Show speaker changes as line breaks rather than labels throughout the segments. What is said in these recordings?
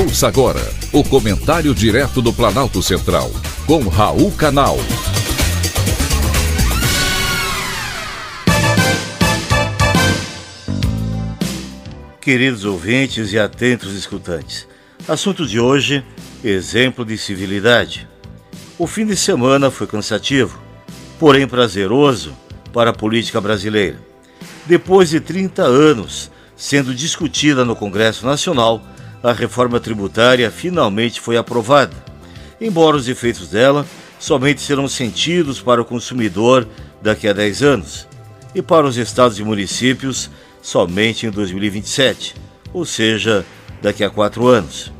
Ouça agora o comentário direto do Planalto Central, com Raul Canal.
Queridos ouvintes e atentos escutantes, assunto de hoje: exemplo de civilidade. O fim de semana foi cansativo, porém prazeroso para a política brasileira. Depois de 30 anos sendo discutida no Congresso Nacional, a reforma tributária finalmente foi aprovada, embora os efeitos dela somente serão sentidos para o consumidor daqui a 10 anos e para os estados e municípios somente em 2027, ou seja, daqui a quatro anos.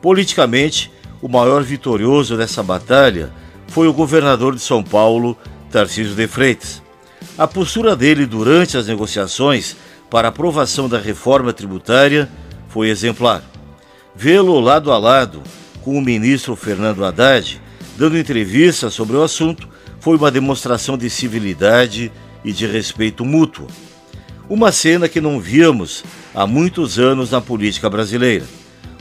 Politicamente, o maior vitorioso dessa batalha foi o governador de São Paulo, Tarcísio de Freitas. A postura dele durante as negociações para aprovação da reforma tributária foi exemplar. Vê-lo lado a lado com o ministro Fernando Haddad, dando entrevista sobre o assunto, foi uma demonstração de civilidade e de respeito mútuo. Uma cena que não víamos há muitos anos na política brasileira,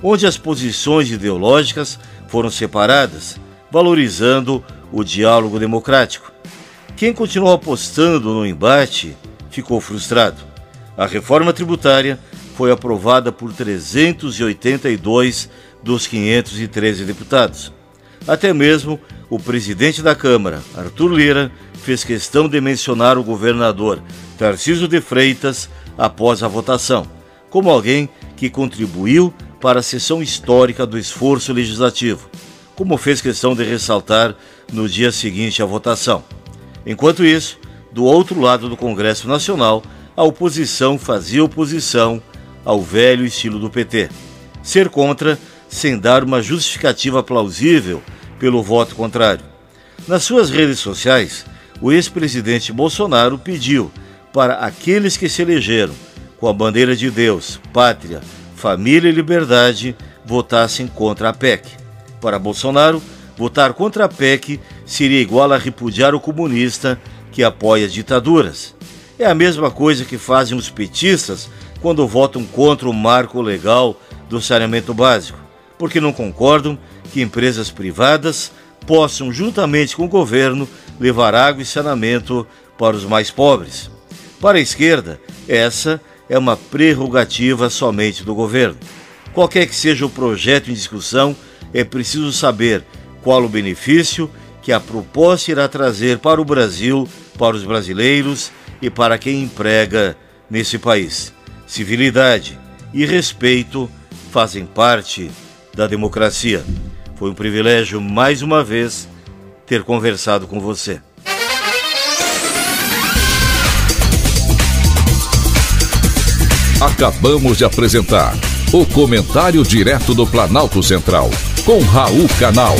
onde as posições ideológicas foram separadas, valorizando o diálogo democrático. Quem continuou apostando no embate ficou frustrado. A reforma tributária foi aprovada por 382 dos 513 deputados. Até mesmo o presidente da Câmara, Arthur Lira, fez questão de mencionar o governador Tarcísio de Freitas após a votação, como alguém que contribuiu para a sessão histórica do esforço legislativo, como fez questão de ressaltar no dia seguinte à votação. Enquanto isso, do outro lado do Congresso Nacional, a oposição fazia oposição ao velho estilo do PT. Ser contra sem dar uma justificativa plausível pelo voto contrário. Nas suas redes sociais, o ex-presidente Bolsonaro pediu para aqueles que se elegeram com a bandeira de Deus, pátria, família e liberdade votassem contra a PEC. Para Bolsonaro, votar contra a PEC seria igual a repudiar o comunista que apoia ditaduras. É a mesma coisa que fazem os petistas quando votam contra o marco legal do saneamento básico, porque não concordam que empresas privadas possam, juntamente com o governo, levar água e saneamento para os mais pobres. Para a esquerda, essa é uma prerrogativa somente do governo. Qualquer que seja o projeto em discussão, é preciso saber qual o benefício que a proposta irá trazer para o Brasil, para os brasileiros e para quem emprega nesse país. Civilidade e respeito fazem parte da democracia. Foi um privilégio, mais uma vez, ter conversado com você.
Acabamos de apresentar o Comentário Direto do Planalto Central, com Raul Canal.